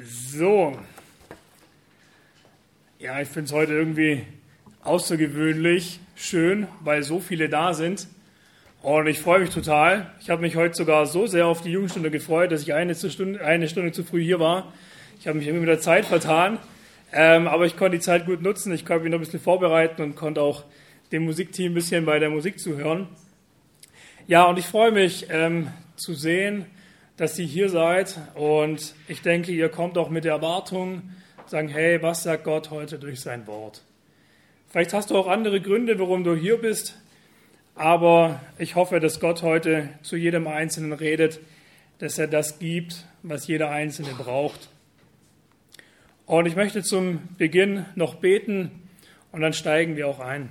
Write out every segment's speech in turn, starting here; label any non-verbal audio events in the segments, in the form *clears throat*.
So. Ja, ich finde es heute irgendwie außergewöhnlich schön, weil so viele da sind. Und ich freue mich total. Ich habe mich heute sogar so sehr auf die Jugendstunde gefreut, dass ich eine Stunde, eine Stunde zu früh hier war. Ich habe mich irgendwie mit der Zeit vertan. Ähm, aber ich konnte die Zeit gut nutzen. Ich konnte mich noch ein bisschen vorbereiten und konnte auch dem Musikteam ein bisschen bei der Musik zuhören. Ja, und ich freue mich ähm, zu sehen, dass ihr hier seid. Und ich denke, ihr kommt auch mit der Erwartung, sagen, hey, was sagt Gott heute durch sein Wort? Vielleicht hast du auch andere Gründe, warum du hier bist. Aber ich hoffe, dass Gott heute zu jedem Einzelnen redet, dass er das gibt, was jeder Einzelne braucht. Und ich möchte zum Beginn noch beten und dann steigen wir auch ein.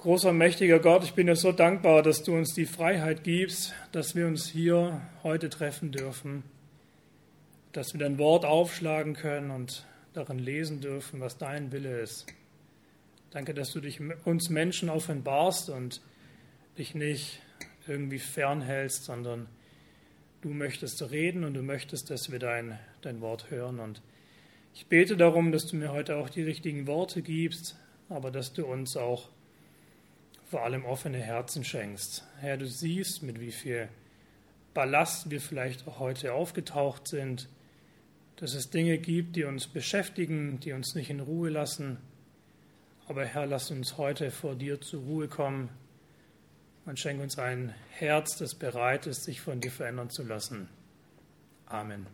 Großer, mächtiger Gott, ich bin dir so dankbar, dass du uns die Freiheit gibst, dass wir uns hier heute treffen dürfen, dass wir dein Wort aufschlagen können und darin lesen dürfen, was dein Wille ist. Danke, dass du dich uns Menschen offenbarst und dich nicht irgendwie fernhältst, sondern du möchtest reden und du möchtest, dass wir dein, dein Wort hören. Und ich bete darum, dass du mir heute auch die richtigen Worte gibst, aber dass du uns auch vor allem offene Herzen schenkst. Herr, du siehst, mit wie viel Ballast wir vielleicht auch heute aufgetaucht sind, dass es Dinge gibt, die uns beschäftigen, die uns nicht in Ruhe lassen. Aber Herr, lass uns heute vor dir zur Ruhe kommen und schenk uns ein Herz, das bereit ist, sich von dir verändern zu lassen. Amen.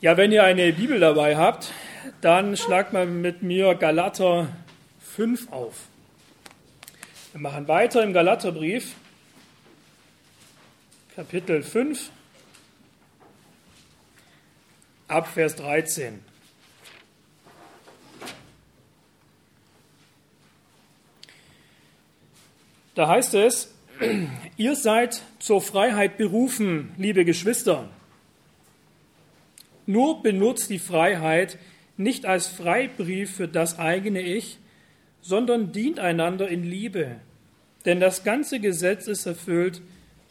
Ja, wenn ihr eine Bibel dabei habt, dann schlagt mal mit mir Galater 5 auf. Wir machen weiter im Galaterbrief, Kapitel 5, ab Vers 13. Da heißt es, *clears throat* ihr seid zur Freiheit berufen, liebe Geschwister. Nur benutzt die Freiheit nicht als Freibrief für das eigene Ich, sondern dient einander in Liebe. Denn das ganze Gesetz ist erfüllt,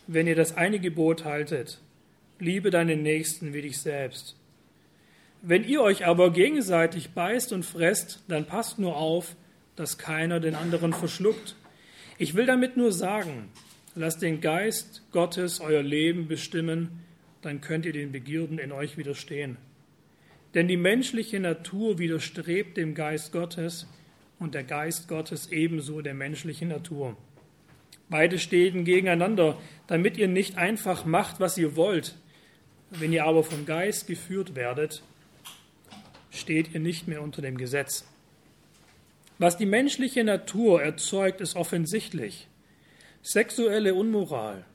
wenn ihr das eine Gebot haltet. Liebe deinen Nächsten wie dich selbst. Wenn ihr euch aber gegenseitig beißt und fresst, dann passt nur auf, dass keiner den anderen verschluckt. Ich will damit nur sagen, lasst den Geist Gottes euer Leben bestimmen, dann könnt ihr den Begierden in euch widerstehen. Denn die menschliche Natur widerstrebt dem Geist Gottes, und der Geist Gottes ebenso der menschlichen Natur. Beide stehen gegeneinander, damit ihr nicht einfach macht, was ihr wollt. Wenn ihr aber vom Geist geführt werdet, steht ihr nicht mehr unter dem Gesetz. Was die menschliche Natur erzeugt, ist offensichtlich. Sexuelle Unmoral,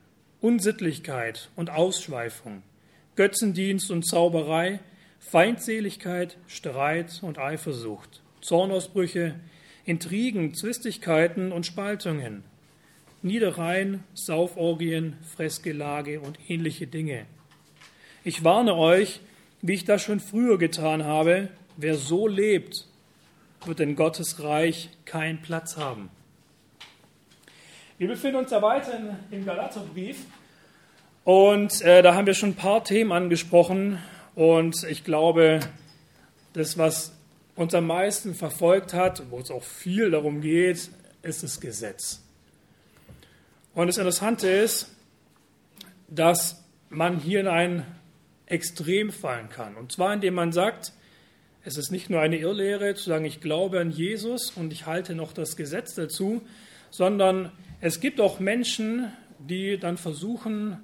Unsittlichkeit und Ausschweifung, Götzendienst und Zauberei, Feindseligkeit, Streit und Eifersucht, Zornausbrüche, Intrigen, Zwistigkeiten und Spaltungen, Niedereien, Sauforgien, Fressgelage und ähnliche Dinge. Ich warne euch, wie ich das schon früher getan habe, wer so lebt, wird in Gottes Reich keinen Platz haben. Wir befinden uns ja weiter im Galaterbrief und äh, da haben wir schon ein paar Themen angesprochen und ich glaube, das, was uns am meisten verfolgt hat, wo es auch viel darum geht, ist das Gesetz. Und das Interessante ist, dass man hier in ein Extrem fallen kann. Und zwar indem man sagt, es ist nicht nur eine Irrlehre zu sagen, ich glaube an Jesus und ich halte noch das Gesetz dazu, sondern es gibt auch Menschen, die dann versuchen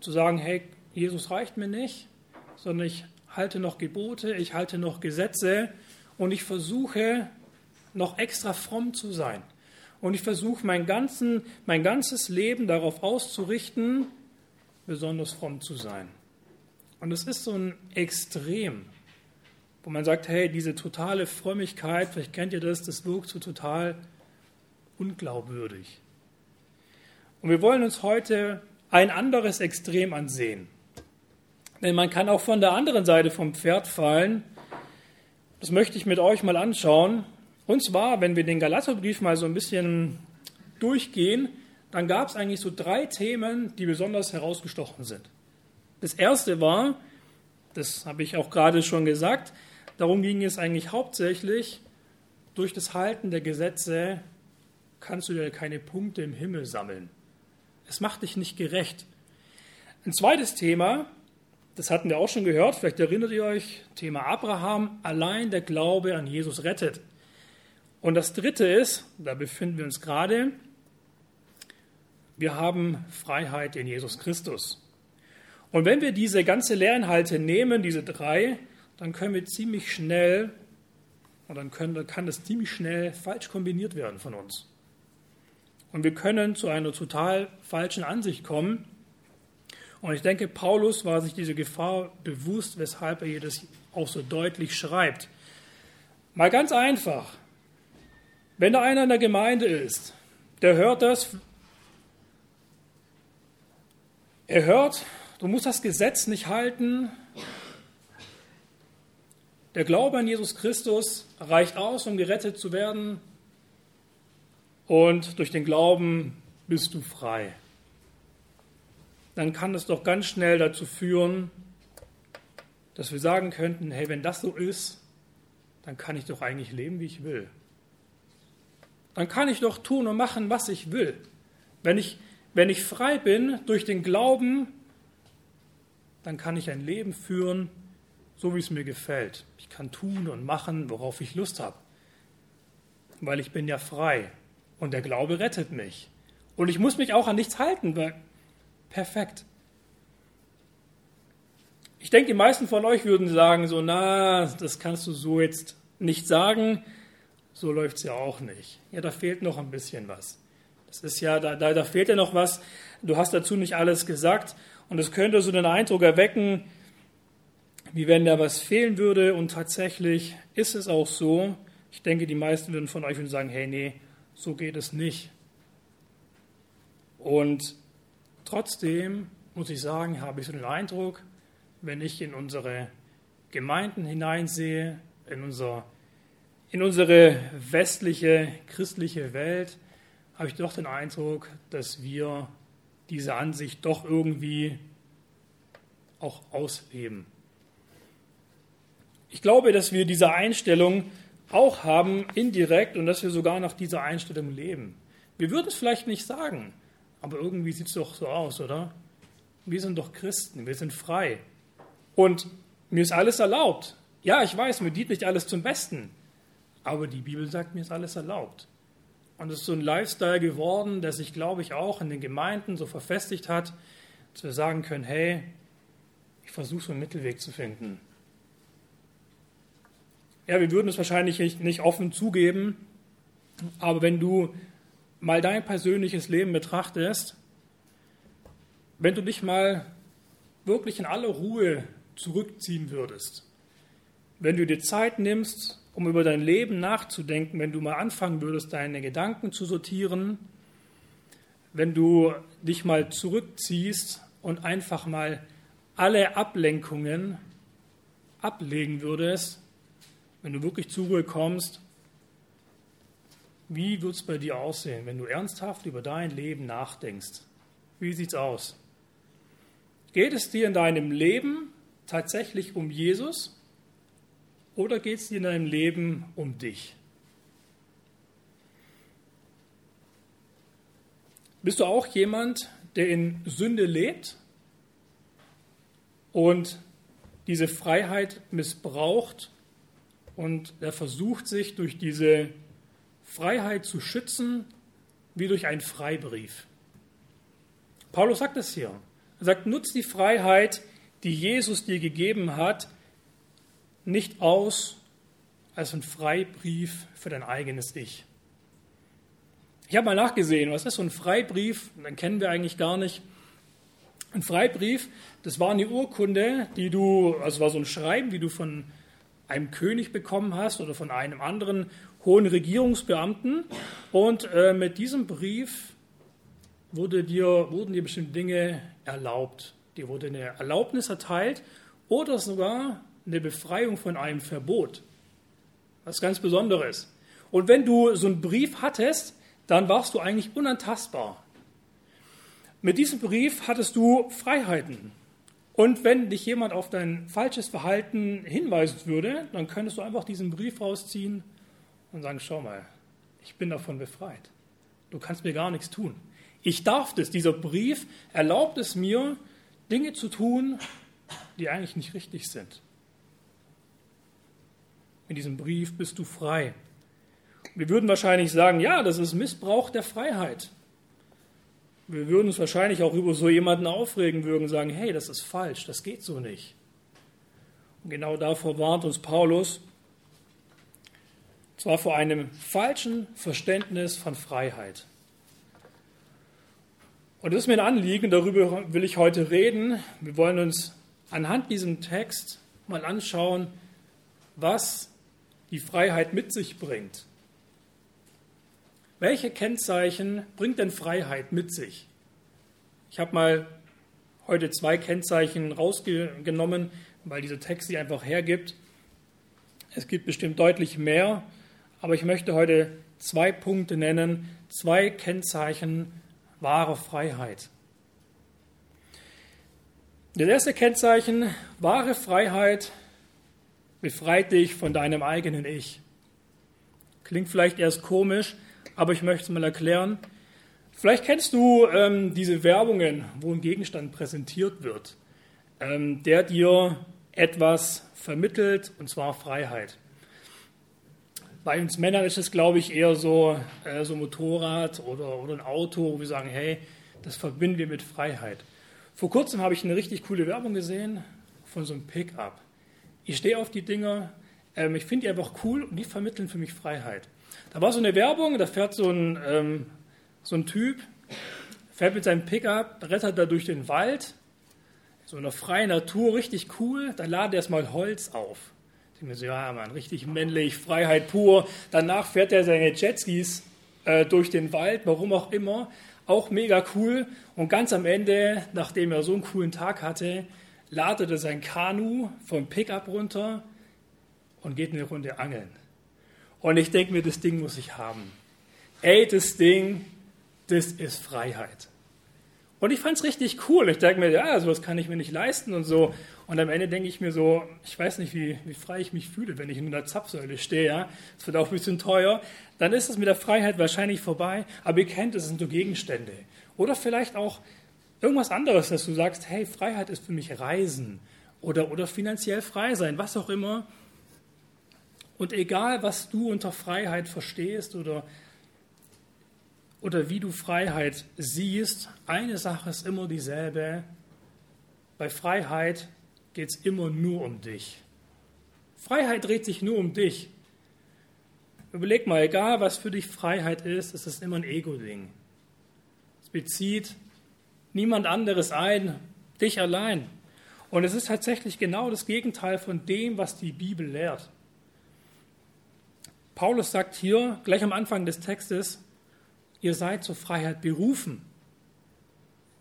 zu sagen, hey, Jesus reicht mir nicht, sondern ich halte noch Gebote, ich halte noch Gesetze und ich versuche noch extra fromm zu sein. Und ich versuche mein, ganzen, mein ganzes Leben darauf auszurichten, besonders fromm zu sein. Und es ist so ein Extrem, wo man sagt, hey, diese totale Frömmigkeit, vielleicht kennt ihr das, das wirkt so total unglaubwürdig. Und wir wollen uns heute ein anderes Extrem ansehen. Denn man kann auch von der anderen Seite vom Pferd fallen das möchte ich mit euch mal anschauen. Und zwar, wenn wir den Galaterbrief mal so ein bisschen durchgehen, dann gab es eigentlich so drei Themen, die besonders herausgestochen sind. Das erste war, das habe ich auch gerade schon gesagt, darum ging es eigentlich hauptsächlich, durch das Halten der Gesetze kannst du dir keine Punkte im Himmel sammeln. Es macht dich nicht gerecht. Ein zweites Thema, das hatten wir auch schon gehört, vielleicht erinnert ihr euch, Thema Abraham, allein der Glaube an Jesus rettet. Und das dritte ist, da befinden wir uns gerade, wir haben Freiheit in Jesus Christus. Und wenn wir diese ganze Lehrinhalte nehmen, diese drei, dann können wir ziemlich schnell, und dann können, kann das ziemlich schnell falsch kombiniert werden von uns. Und wir können zu einer total falschen Ansicht kommen. Und ich denke, Paulus war sich diese Gefahr bewusst, weshalb er hier das auch so deutlich schreibt. Mal ganz einfach. Wenn da einer in der Gemeinde ist, der hört das, er hört, Du musst das Gesetz nicht halten. Der Glaube an Jesus Christus reicht aus, um gerettet zu werden. Und durch den Glauben bist du frei. Dann kann es doch ganz schnell dazu führen, dass wir sagen könnten, hey, wenn das so ist, dann kann ich doch eigentlich leben, wie ich will. Dann kann ich doch tun und machen, was ich will. Wenn ich, wenn ich frei bin durch den Glauben, dann kann ich ein Leben führen, so wie es mir gefällt. Ich kann tun und machen, worauf ich Lust habe, weil ich bin ja frei und der Glaube rettet mich. Und ich muss mich auch an nichts halten, weil perfekt. Ich denke, die meisten von euch würden sagen, so, na, das kannst du so jetzt nicht sagen, so läuft es ja auch nicht. Ja, da fehlt noch ein bisschen was. Das ist ja, da, da, da fehlt ja noch was. Du hast dazu nicht alles gesagt. Und es könnte so den Eindruck erwecken, wie wenn da was fehlen würde. Und tatsächlich ist es auch so. Ich denke, die meisten würden von euch sagen, hey, nee, so geht es nicht. Und trotzdem muss ich sagen, habe ich so den Eindruck, wenn ich in unsere Gemeinden hineinsehe, in, unser, in unsere westliche christliche Welt, habe ich doch den Eindruck, dass wir diese Ansicht doch irgendwie auch ausleben. Ich glaube, dass wir diese Einstellung auch haben, indirekt, und dass wir sogar nach dieser Einstellung leben. Wir würden es vielleicht nicht sagen, aber irgendwie sieht es doch so aus, oder? Wir sind doch Christen, wir sind frei. Und mir ist alles erlaubt. Ja, ich weiß, mir dient nicht alles zum Besten, aber die Bibel sagt, mir ist alles erlaubt. Und es ist so ein Lifestyle geworden, der sich, glaube ich, auch in den Gemeinden so verfestigt hat, dass wir sagen können, hey, ich versuche so einen Mittelweg zu finden. Ja, wir würden es wahrscheinlich nicht offen zugeben, aber wenn du mal dein persönliches Leben betrachtest, wenn du dich mal wirklich in aller Ruhe zurückziehen würdest, wenn du dir Zeit nimmst, um über dein Leben nachzudenken, wenn du mal anfangen würdest, deine Gedanken zu sortieren, wenn du dich mal zurückziehst und einfach mal alle Ablenkungen ablegen würdest, wenn du wirklich zur Ruhe kommst, wie wird es bei dir aussehen, wenn du ernsthaft über dein Leben nachdenkst? Wie sieht es aus? Geht es dir in deinem Leben tatsächlich um Jesus oder geht es dir in deinem Leben um dich? Bist du auch jemand, der in Sünde lebt und diese Freiheit missbraucht und er versucht sich durch diese Freiheit zu schützen, wie durch einen Freibrief? Paulus sagt es hier. Er sagt, nutz die Freiheit, die Jesus dir gegeben hat, nicht aus als ein Freibrief für dein eigenes Ich. Ich habe mal nachgesehen, was ist so ein Freibrief? Den kennen wir eigentlich gar nicht. Ein Freibrief, das war eine Urkunde, die du, also war so ein Schreiben, wie du von einem König bekommen hast oder von einem anderen hohen Regierungsbeamten. Und äh, mit diesem Brief wurde dir, wurden dir bestimmte Dinge erlaubt. Dir wurde eine Erlaubnis erteilt oder sogar eine Befreiung von einem Verbot. Was ganz Besonderes. Und wenn du so einen Brief hattest, dann warst du eigentlich unantastbar. Mit diesem Brief hattest du Freiheiten. Und wenn dich jemand auf dein falsches Verhalten hinweisen würde, dann könntest du einfach diesen Brief rausziehen und sagen, schau mal, ich bin davon befreit. Du kannst mir gar nichts tun. Ich darf das. Dieser Brief erlaubt es mir, Dinge zu tun, die eigentlich nicht richtig sind. In diesem Brief bist du frei. Wir würden wahrscheinlich sagen, ja, das ist Missbrauch der Freiheit. Wir würden uns wahrscheinlich auch über so jemanden aufregen, würden sagen, hey, das ist falsch, das geht so nicht. Und genau davor warnt uns Paulus, zwar vor einem falschen Verständnis von Freiheit. Und das ist mir ein Anliegen, darüber will ich heute reden. Wir wollen uns anhand diesem Text mal anschauen, was die Freiheit mit sich bringt. Welche Kennzeichen bringt denn Freiheit mit sich? Ich habe mal heute zwei Kennzeichen rausgenommen, weil dieser Text sie einfach hergibt. Es gibt bestimmt deutlich mehr, aber ich möchte heute zwei Punkte nennen, zwei Kennzeichen wahrer Freiheit. Das erste Kennzeichen, wahre Freiheit, befreit dich von deinem eigenen Ich. Klingt vielleicht erst komisch, aber ich möchte es mal erklären. Vielleicht kennst du ähm, diese Werbungen, wo ein Gegenstand präsentiert wird, ähm, der dir etwas vermittelt, und zwar Freiheit. Bei uns Männern ist es, glaube ich, eher so, äh, so Motorrad oder, oder ein Auto, wo wir sagen, hey, das verbinden wir mit Freiheit. Vor kurzem habe ich eine richtig coole Werbung gesehen von so einem Pickup. Ich stehe auf die Dinger, ähm, ich finde die einfach cool und die vermitteln für mich Freiheit. Da war so eine Werbung, da fährt so ein, ähm, so ein Typ, fährt mit seinem Pickup, rettert da durch den Wald, so in der freien Natur, richtig cool. Da ladet er erstmal Holz auf. Mir so, ja, Mann, richtig männlich, Freiheit pur. Danach fährt er seine Jetskis äh, durch den Wald, warum auch immer. Auch mega cool. Und ganz am Ende, nachdem er so einen coolen Tag hatte, ladet er sein Kanu vom Pickup runter und geht eine Runde angeln. Und ich denke mir, das Ding muss ich haben. Ey, das Ding, das ist Freiheit. Und ich fand es richtig cool. Ich denke mir, ja, sowas kann ich mir nicht leisten und so. Und am Ende denke ich mir so, ich weiß nicht, wie, wie frei ich mich fühle, wenn ich in einer Zapfsäule stehe. Ja? Das wird auch ein bisschen teuer. Dann ist es mit der Freiheit wahrscheinlich vorbei. Aber ihr kennt, es sind so Gegenstände. Oder vielleicht auch irgendwas anderes, dass du sagst, hey, Freiheit ist für mich Reisen oder, oder finanziell frei sein, was auch immer. Und egal, was du unter Freiheit verstehst oder, oder wie du Freiheit siehst, eine Sache ist immer dieselbe. Bei Freiheit geht es immer nur um dich. Freiheit dreht sich nur um dich. Überleg mal, egal was für dich Freiheit ist, es ist immer ein Ego-Ding. Es bezieht niemand anderes ein, dich allein. Und es ist tatsächlich genau das Gegenteil von dem, was die Bibel lehrt. Paulus sagt hier gleich am Anfang des Textes, ihr seid zur Freiheit berufen,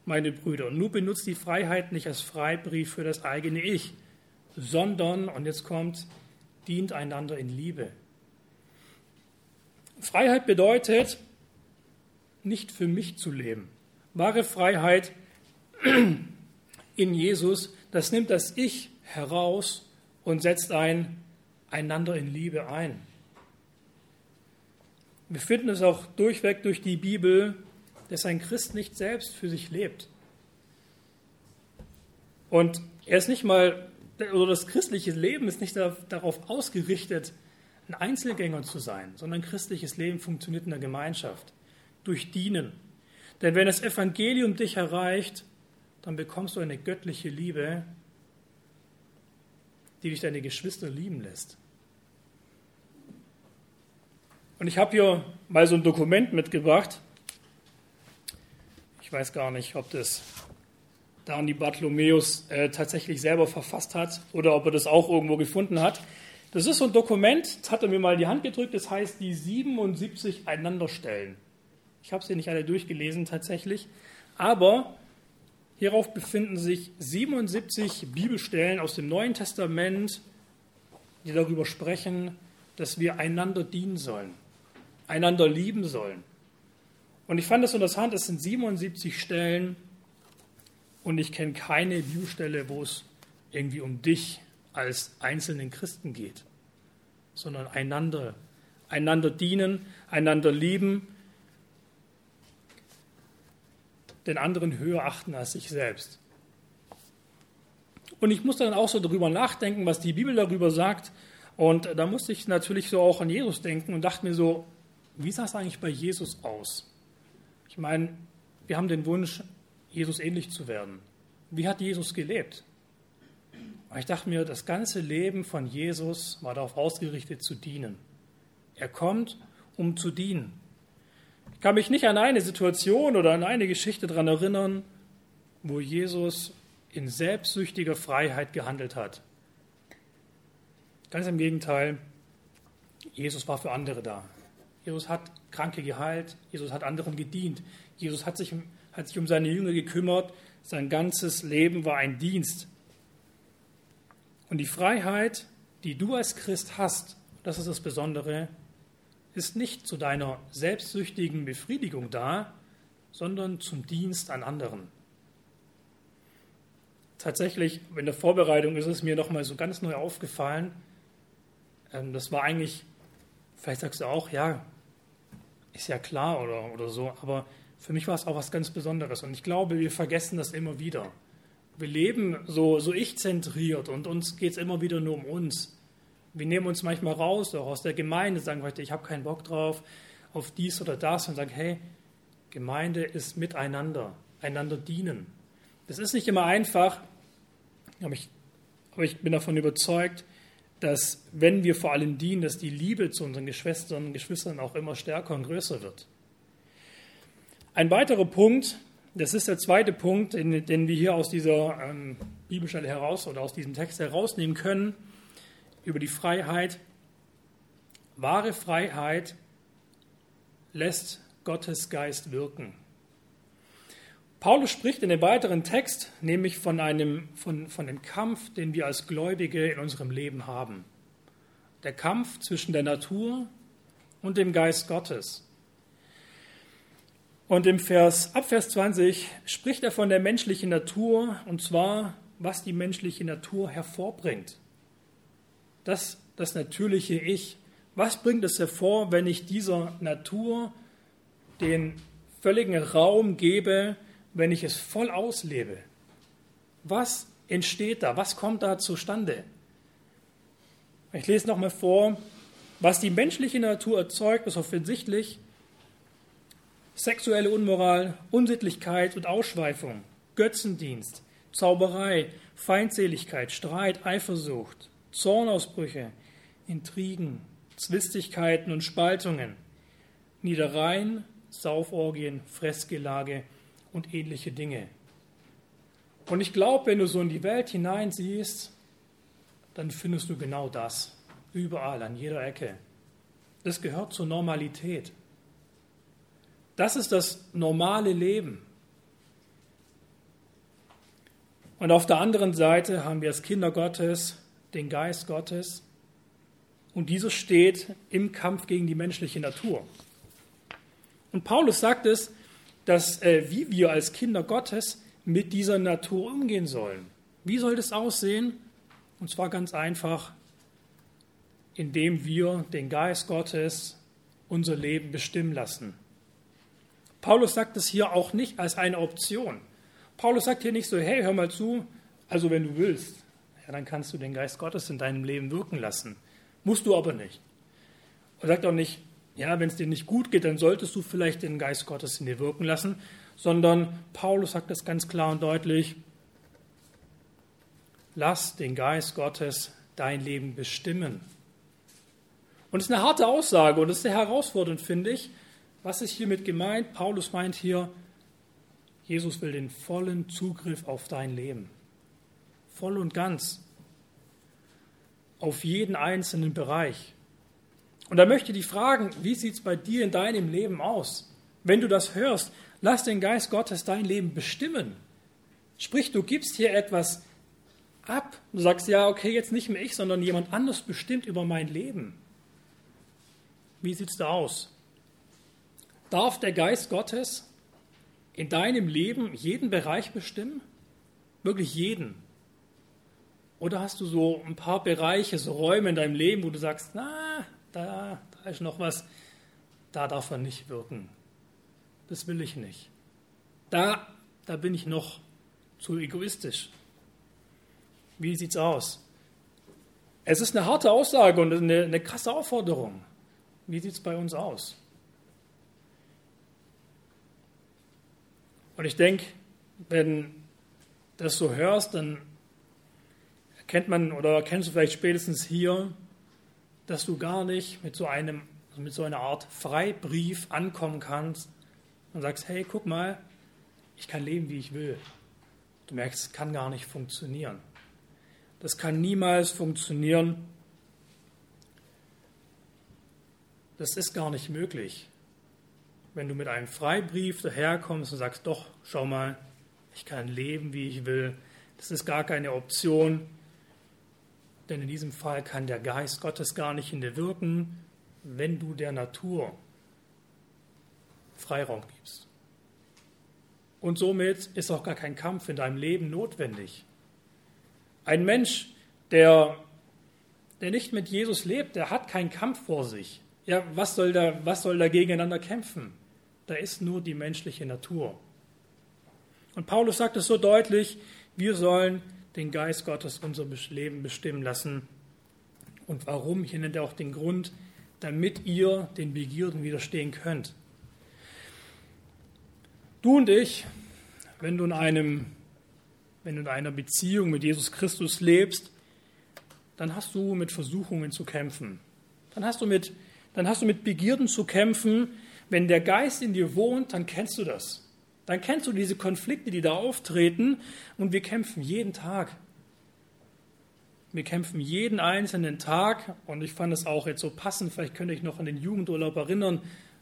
meine Brüder. Und nur benutzt die Freiheit nicht als Freibrief für das eigene Ich, sondern, und jetzt kommt, dient einander in Liebe. Freiheit bedeutet, nicht für mich zu leben. Wahre Freiheit *clears throat* in Jesus, das nimmt das Ich heraus und setzt ein einander in Liebe ein. Wir finden es auch durchweg durch die Bibel, dass ein Christ nicht selbst für sich lebt. Und er ist nicht mal, oder das christliche Leben ist nicht darauf ausgerichtet, ein Einzelgänger zu sein, sondern christliches Leben funktioniert in der Gemeinschaft, durch Dienen. Denn wenn das Evangelium dich erreicht, dann bekommst du eine göttliche Liebe, die dich deine Geschwister lieben lässt. Und ich habe hier mal so ein Dokument mitgebracht. Ich weiß gar nicht, ob das Dani Bartholomäus äh, tatsächlich selber verfasst hat oder ob er das auch irgendwo gefunden hat. Das ist so ein Dokument, das hat er mir mal in die Hand gedrückt, das heißt die 77 Einanderstellen. Ich habe sie nicht alle durchgelesen tatsächlich, aber hierauf befinden sich 77 Bibelstellen aus dem Neuen Testament, die darüber sprechen, dass wir einander dienen sollen einander lieben sollen. Und ich fand das interessant, es sind 77 Stellen, Und ich kenne keine Bibelstelle, wo es irgendwie um dich als einzelnen Christen geht, sondern einander, einander dienen, einander lieben, den anderen höher achten als sich selbst. Und ich musste dann auch so darüber nachdenken, was die Bibel darüber sagt. Und da musste ich natürlich so auch an Jesus denken und dachte mir so, wie sah es eigentlich bei Jesus aus? Ich meine, wir haben den Wunsch, Jesus ähnlich zu werden. Wie hat Jesus gelebt? Und ich dachte mir, das ganze Leben von Jesus war darauf ausgerichtet zu dienen. Er kommt, um zu dienen. Ich kann mich nicht an eine Situation oder an eine Geschichte daran erinnern, wo Jesus in selbstsüchtiger Freiheit gehandelt hat. Ganz im Gegenteil, Jesus war für andere da. Jesus hat Kranke geheilt, Jesus hat anderen gedient, Jesus hat sich, hat sich um seine Jünger gekümmert, sein ganzes Leben war ein Dienst. Und die Freiheit, die du als Christ hast, das ist das Besondere, ist nicht zu deiner selbstsüchtigen Befriedigung da, sondern zum Dienst an anderen. Tatsächlich, in der Vorbereitung ist es mir nochmal so ganz neu aufgefallen. Ähm, das war eigentlich, vielleicht sagst du auch, ja, ist ja klar oder, oder so, aber für mich war es auch was ganz Besonderes. Und ich glaube, wir vergessen das immer wieder. Wir leben so, so ich-zentriert und uns geht es immer wieder nur um uns. Wir nehmen uns manchmal raus, auch aus der Gemeinde, sagen heute, ich habe keinen Bock drauf, auf dies oder das und sagen, hey, Gemeinde ist miteinander, einander dienen. Das ist nicht immer einfach, aber ich, aber ich bin davon überzeugt, dass wenn wir vor allem dienen, dass die Liebe zu unseren Geschwistern und Geschwistern auch immer stärker und größer wird. Ein weiterer Punkt, das ist der zweite Punkt, den, den wir hier aus dieser ähm, Bibelstelle heraus oder aus diesem Text herausnehmen können, über die Freiheit. Wahre Freiheit lässt Gottes Geist wirken. Paulus spricht in dem weiteren Text nämlich von, einem, von, von dem Kampf, den wir als Gläubige in unserem Leben haben. Der Kampf zwischen der Natur und dem Geist Gottes. Und im Vers, ab Vers 20 spricht er von der menschlichen Natur, und zwar, was die menschliche Natur hervorbringt. Das, das natürliche Ich. Was bringt es hervor, wenn ich dieser Natur den völligen Raum gebe, wenn ich es voll auslebe? Was entsteht da? Was kommt da zustande? Ich lese nochmal vor. Was die menschliche Natur erzeugt, ist offensichtlich sexuelle Unmoral, Unsittlichkeit und Ausschweifung, Götzendienst, Zauberei, Feindseligkeit, Streit, Eifersucht, Zornausbrüche, Intrigen, Zwistigkeiten und Spaltungen, Niedereien, Sauforgien, Fressgelage und ähnliche Dinge. Und ich glaube, wenn du so in die Welt hineinsiehst, dann findest du genau das. Überall, an jeder Ecke. Das gehört zur Normalität. Das ist das normale Leben. Und auf der anderen Seite haben wir als Kinder Gottes den Geist Gottes. Und dieser steht im Kampf gegen die menschliche Natur. Und Paulus sagt es, dass äh, wie wir als Kinder Gottes mit dieser Natur umgehen sollen. Wie soll das aussehen? Und zwar ganz einfach, indem wir den Geist Gottes unser Leben bestimmen lassen. Paulus sagt es hier auch nicht als eine Option. Paulus sagt hier nicht so, hey, hör mal zu, also wenn du willst, ja, dann kannst du den Geist Gottes in deinem Leben wirken lassen. Musst du aber nicht. Er sagt auch nicht, ja, wenn es dir nicht gut geht, dann solltest du vielleicht den Geist Gottes in dir wirken lassen, sondern Paulus sagt das ganz klar und deutlich, lass den Geist Gottes dein Leben bestimmen. Und es ist eine harte Aussage und es ist sehr herausfordernd, finde ich. Was ist hiermit gemeint? Paulus meint hier, Jesus will den vollen Zugriff auf dein Leben. Voll und ganz. Auf jeden einzelnen Bereich. Und da möchte ich dich fragen, wie sieht es bei dir in deinem Leben aus? Wenn du das hörst, lass den Geist Gottes dein Leben bestimmen. Sprich, du gibst hier etwas ab. Du sagst, ja, okay, jetzt nicht mehr ich, sondern jemand anders bestimmt über mein Leben. Wie sieht es da aus? Darf der Geist Gottes in deinem Leben jeden Bereich bestimmen? Wirklich jeden? Oder hast du so ein paar Bereiche, so Räume in deinem Leben, wo du sagst, na, da, da ist noch was, da darf er nicht wirken. Das will ich nicht. Da, da bin ich noch zu egoistisch. Wie sieht's aus? Es ist eine harte Aussage und eine, eine krasse Aufforderung. Wie sieht es bei uns aus? Und ich denke, wenn du das so hörst, dann erkennt man oder erkennst du vielleicht spätestens hier, dass du gar nicht mit so einem, also mit so einer Art Freibrief ankommen kannst und sagst, hey, guck mal, ich kann leben, wie ich will. Du merkst, es kann gar nicht funktionieren. Das kann niemals funktionieren. Das ist gar nicht möglich. Wenn du mit einem Freibrief daherkommst und sagst, doch, schau mal, ich kann leben, wie ich will, das ist gar keine Option. Denn in diesem Fall kann der Geist Gottes gar nicht in dir wirken, wenn du der Natur Freiraum gibst. Und somit ist auch gar kein Kampf in deinem Leben notwendig. Ein Mensch, der, der nicht mit Jesus lebt, der hat keinen Kampf vor sich. Ja, was soll da, was soll da gegeneinander kämpfen? Da ist nur die menschliche Natur. Und Paulus sagt es so deutlich, wir sollen den Geist Gottes unser Leben bestimmen lassen. Und warum? Hier nennt er auch den Grund, damit ihr den Begierden widerstehen könnt. Du und ich, wenn du in einem wenn du in einer Beziehung mit Jesus Christus lebst, dann hast du mit Versuchungen zu kämpfen. Dann hast du mit, dann hast du mit Begierden zu kämpfen. Wenn der Geist in dir wohnt, dann kennst du das. Dann kennst du diese Konflikte, die da auftreten. Und wir kämpfen jeden Tag. Wir kämpfen jeden einzelnen Tag. Und ich fand es auch jetzt so passend, vielleicht könnte ich noch an den Jugendurlaub erinnern,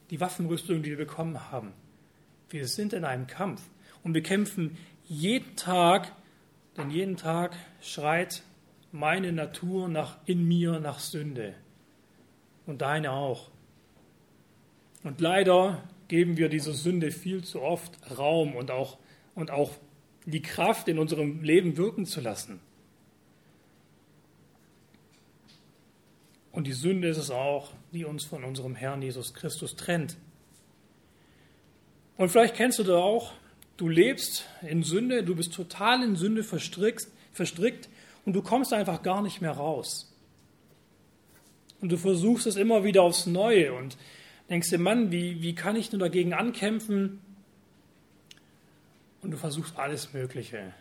die Waffenrüstung, die wir bekommen haben. Wir sind in einem Kampf. Und wir kämpfen jeden Tag, denn jeden Tag schreit meine Natur nach, in mir nach Sünde. Und deine auch. Und leider geben wir dieser Sünde viel zu oft Raum und auch, und auch die Kraft in unserem Leben wirken zu lassen. Und die Sünde ist es auch, die uns von unserem Herrn Jesus Christus trennt. Und vielleicht kennst du da auch Du lebst in Sünde, du bist total in Sünde verstrickt, verstrickt und du kommst einfach gar nicht mehr raus. Und du versuchst es immer wieder aufs Neue und denkst dir, Mann, wie, wie kann ich nur dagegen ankämpfen? Und du versuchst alles Mögliche.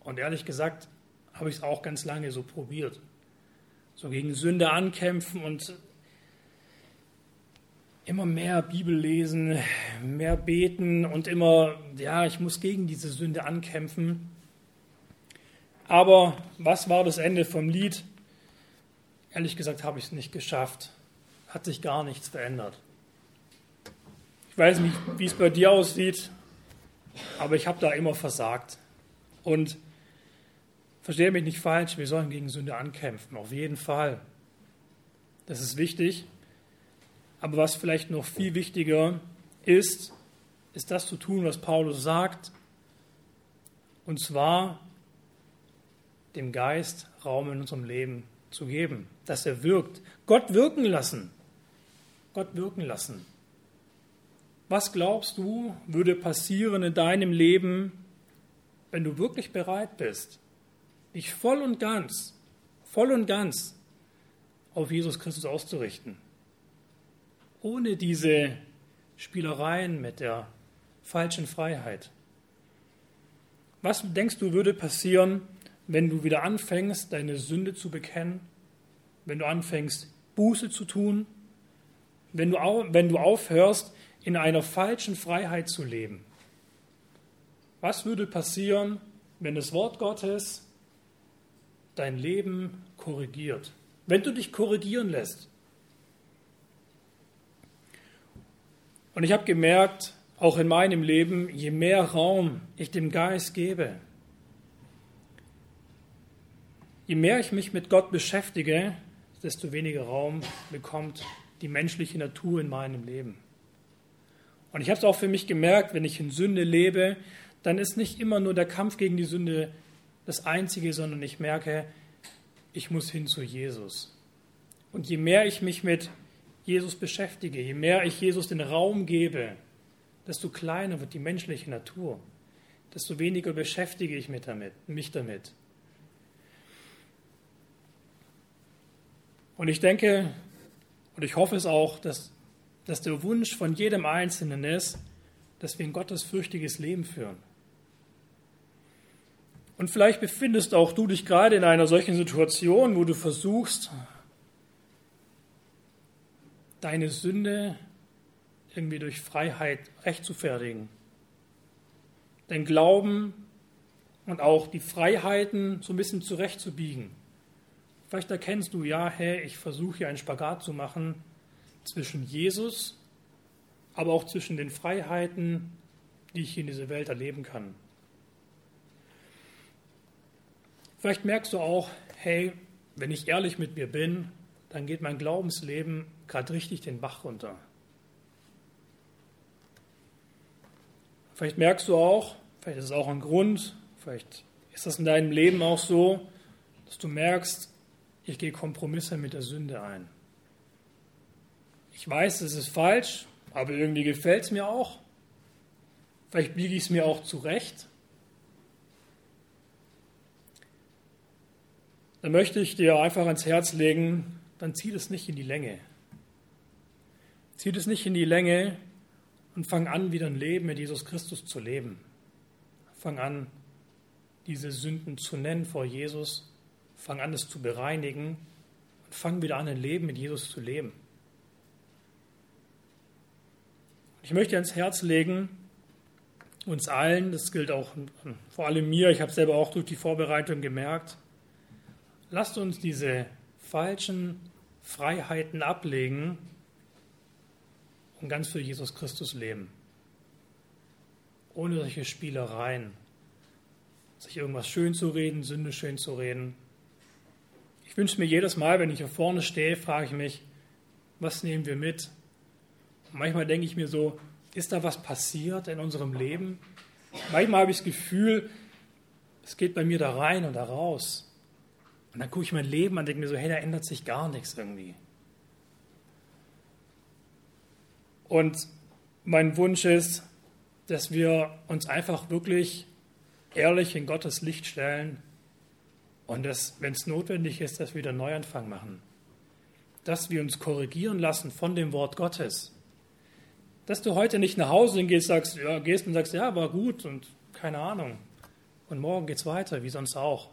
Und ehrlich gesagt habe ich es auch ganz lange so probiert. So gegen Sünde ankämpfen und immer mehr Bibel lesen, mehr beten und immer, ja, ich muss gegen diese Sünde ankämpfen. Aber was war das Ende vom Lied? Ehrlich gesagt habe ich es nicht geschafft. Hat sich gar nichts verändert. Ich weiß nicht, wie es bei dir aussieht, aber ich habe da immer versagt. Und verstehe mich nicht falsch, wir sollen gegen Sünde ankämpfen, auf jeden Fall. Das ist wichtig. Aber was vielleicht noch viel wichtiger ist, ist das zu tun, was Paulus sagt, und zwar dem Geist Raum in unserem Leben zu geben, dass er wirkt. Gott wirken lassen. Gott wirken lassen. Was glaubst du, würde passieren in deinem Leben, wenn du wirklich bereit bist, dich voll und ganz, voll und ganz auf Jesus Christus auszurichten? ohne diese Spielereien mit der falschen Freiheit. Was denkst du würde passieren, wenn du wieder anfängst, deine Sünde zu bekennen, wenn du anfängst, Buße zu tun, wenn du, wenn du aufhörst, in einer falschen Freiheit zu leben? Was würde passieren, wenn das Wort Gottes dein Leben korrigiert? Wenn du dich korrigieren lässt? Und ich habe gemerkt, auch in meinem Leben, je mehr Raum ich dem Geist gebe, je mehr ich mich mit Gott beschäftige, desto weniger Raum bekommt die menschliche Natur in meinem Leben. Und ich habe es auch für mich gemerkt, wenn ich in Sünde lebe, dann ist nicht immer nur der Kampf gegen die Sünde das Einzige, sondern ich merke, ich muss hin zu Jesus. Und je mehr ich mich mit Jesus beschäftige, je mehr ich Jesus den Raum gebe, desto kleiner wird die menschliche Natur, desto weniger beschäftige ich mich damit. Mich damit. Und ich denke und ich hoffe es auch, dass, dass der Wunsch von jedem Einzelnen ist, dass wir ein gottesfürchtiges Leben führen. Und vielleicht befindest auch du dich gerade in einer solchen Situation, wo du versuchst, deine Sünde irgendwie durch Freiheit rechtzufertigen. Dein Glauben und auch die Freiheiten so ein bisschen zurechtzubiegen. Vielleicht erkennst du, ja, hey, ich versuche hier einen Spagat zu machen zwischen Jesus, aber auch zwischen den Freiheiten, die ich hier in dieser Welt erleben kann. Vielleicht merkst du auch, hey, wenn ich ehrlich mit mir bin, dann geht mein Glaubensleben gerade richtig den Bach runter. Vielleicht merkst du auch, vielleicht ist es auch ein Grund, vielleicht ist das in deinem Leben auch so, dass du merkst, ich gehe Kompromisse mit der Sünde ein. Ich weiß, es ist falsch, aber irgendwie gefällt es mir auch. Vielleicht biege ich es mir auch zurecht. Dann möchte ich dir einfach ans Herz legen, dann zieh das nicht in die Länge. Zieh das nicht in die Länge und fang an, wieder ein Leben mit Jesus Christus zu leben. Fang an, diese Sünden zu nennen vor Jesus. Fang an, es zu bereinigen und fang wieder an, ein Leben mit Jesus zu leben. Ich möchte ans Herz legen, uns allen, das gilt auch vor allem mir, ich habe selber auch durch die Vorbereitung gemerkt, lasst uns diese falschen Freiheiten ablegen und ganz für Jesus Christus leben. Ohne solche Spielereien, sich irgendwas schön zu reden, Sünde schön zu reden. Ich wünsche mir jedes Mal, wenn ich hier vorne stehe, frage ich mich, was nehmen wir mit? Und manchmal denke ich mir so, ist da was passiert in unserem Leben? Manchmal habe ich das Gefühl, es geht bei mir da rein und da raus. Und dann gucke ich mein Leben an und denke mir so, hey, da ändert sich gar nichts irgendwie. Und mein Wunsch ist, dass wir uns einfach wirklich ehrlich in Gottes Licht stellen und dass, wenn es notwendig ist, dass wir wieder einen Neuanfang machen. Dass wir uns korrigieren lassen von dem Wort Gottes. Dass du heute nicht nach Hause gehst, sagst, ja, gehst und sagst, ja, war gut und keine Ahnung. Und morgen geht es weiter, wie sonst auch.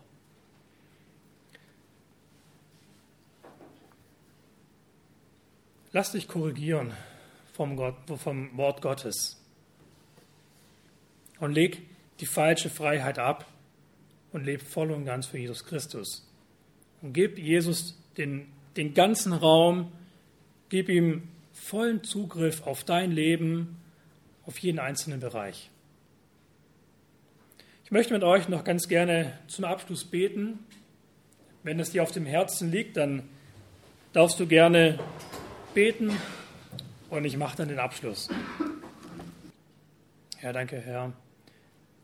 Lass dich korrigieren vom, Gott, vom Wort Gottes und leg die falsche Freiheit ab und leb voll und ganz für Jesus Christus. Und gib Jesus den, den ganzen Raum, gib ihm vollen Zugriff auf dein Leben, auf jeden einzelnen Bereich. Ich möchte mit euch noch ganz gerne zum Abschluss beten. Wenn es dir auf dem Herzen liegt, dann darfst du gerne beten und ich mache dann den Abschluss. Herr, danke, Herr,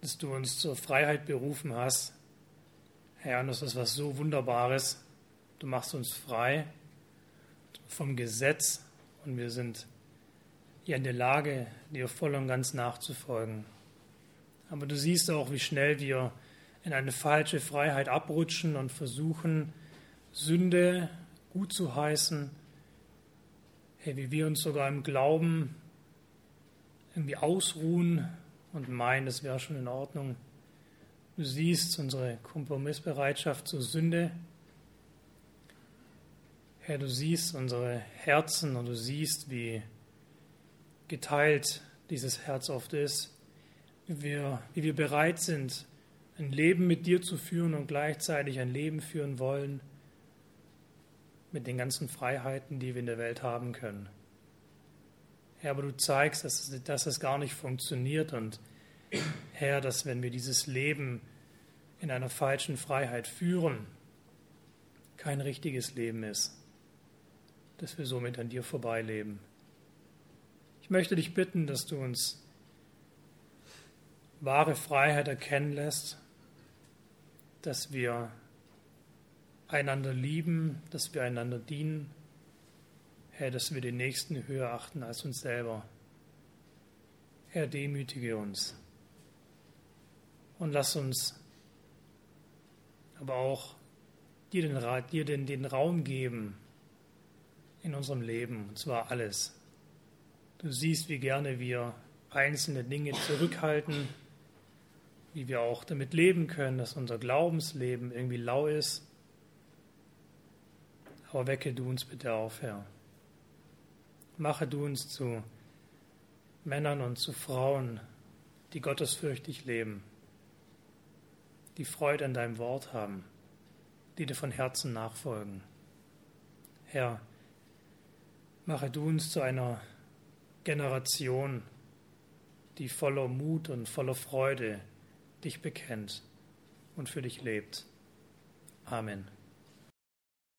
dass du uns zur Freiheit berufen hast. Herr, und das ist was so Wunderbares. Du machst uns frei vom Gesetz und wir sind hier in der Lage, dir voll und ganz nachzufolgen. Aber du siehst auch, wie schnell wir in eine falsche Freiheit abrutschen und versuchen, Sünde gut zu heißen hey, wie wir uns sogar im Glauben irgendwie ausruhen und meinen, das wäre schon in Ordnung. Du siehst unsere Kompromissbereitschaft zur Sünde. Herr, du siehst unsere Herzen und du siehst, wie geteilt dieses Herz oft ist, wie wir, wie wir bereit sind, ein Leben mit dir zu führen und gleichzeitig ein Leben führen wollen, mit den ganzen Freiheiten, die wir in der Welt haben können. Herr, aber du zeigst, dass dass es gar nicht funktioniert und Herr, dass wenn wir dieses Leben in einer falschen Freiheit führen, kein richtiges Leben ist, dass wir somit an dir vorbeileben. Ich möchte dich bitten, dass du uns wahre Freiheit erkennen lässt, dass wir einander lieben, dass wir einander dienen, Herr, dass wir den Nächsten höher achten als uns selber. Herr, demütige uns und lass uns aber auch dir den, dir den, den Raum geben in unserem Leben, und zwar alles. Du siehst, wie gerne wir einzelne Dinge zurückhalten, wie wir auch damit leben können, dass unser Glaubensleben irgendwie lau ist. Aber wecke du uns bitte auf, Herr. Mache du uns zu Männern und zu Frauen, die gottesfürchtig leben, die Freude an deinem Wort haben, die dir von Herzen nachfolgen. Herr, mache du uns zu einer Generation, die voller Mut und voller Freude dich bekennt und für dich lebt. Amen.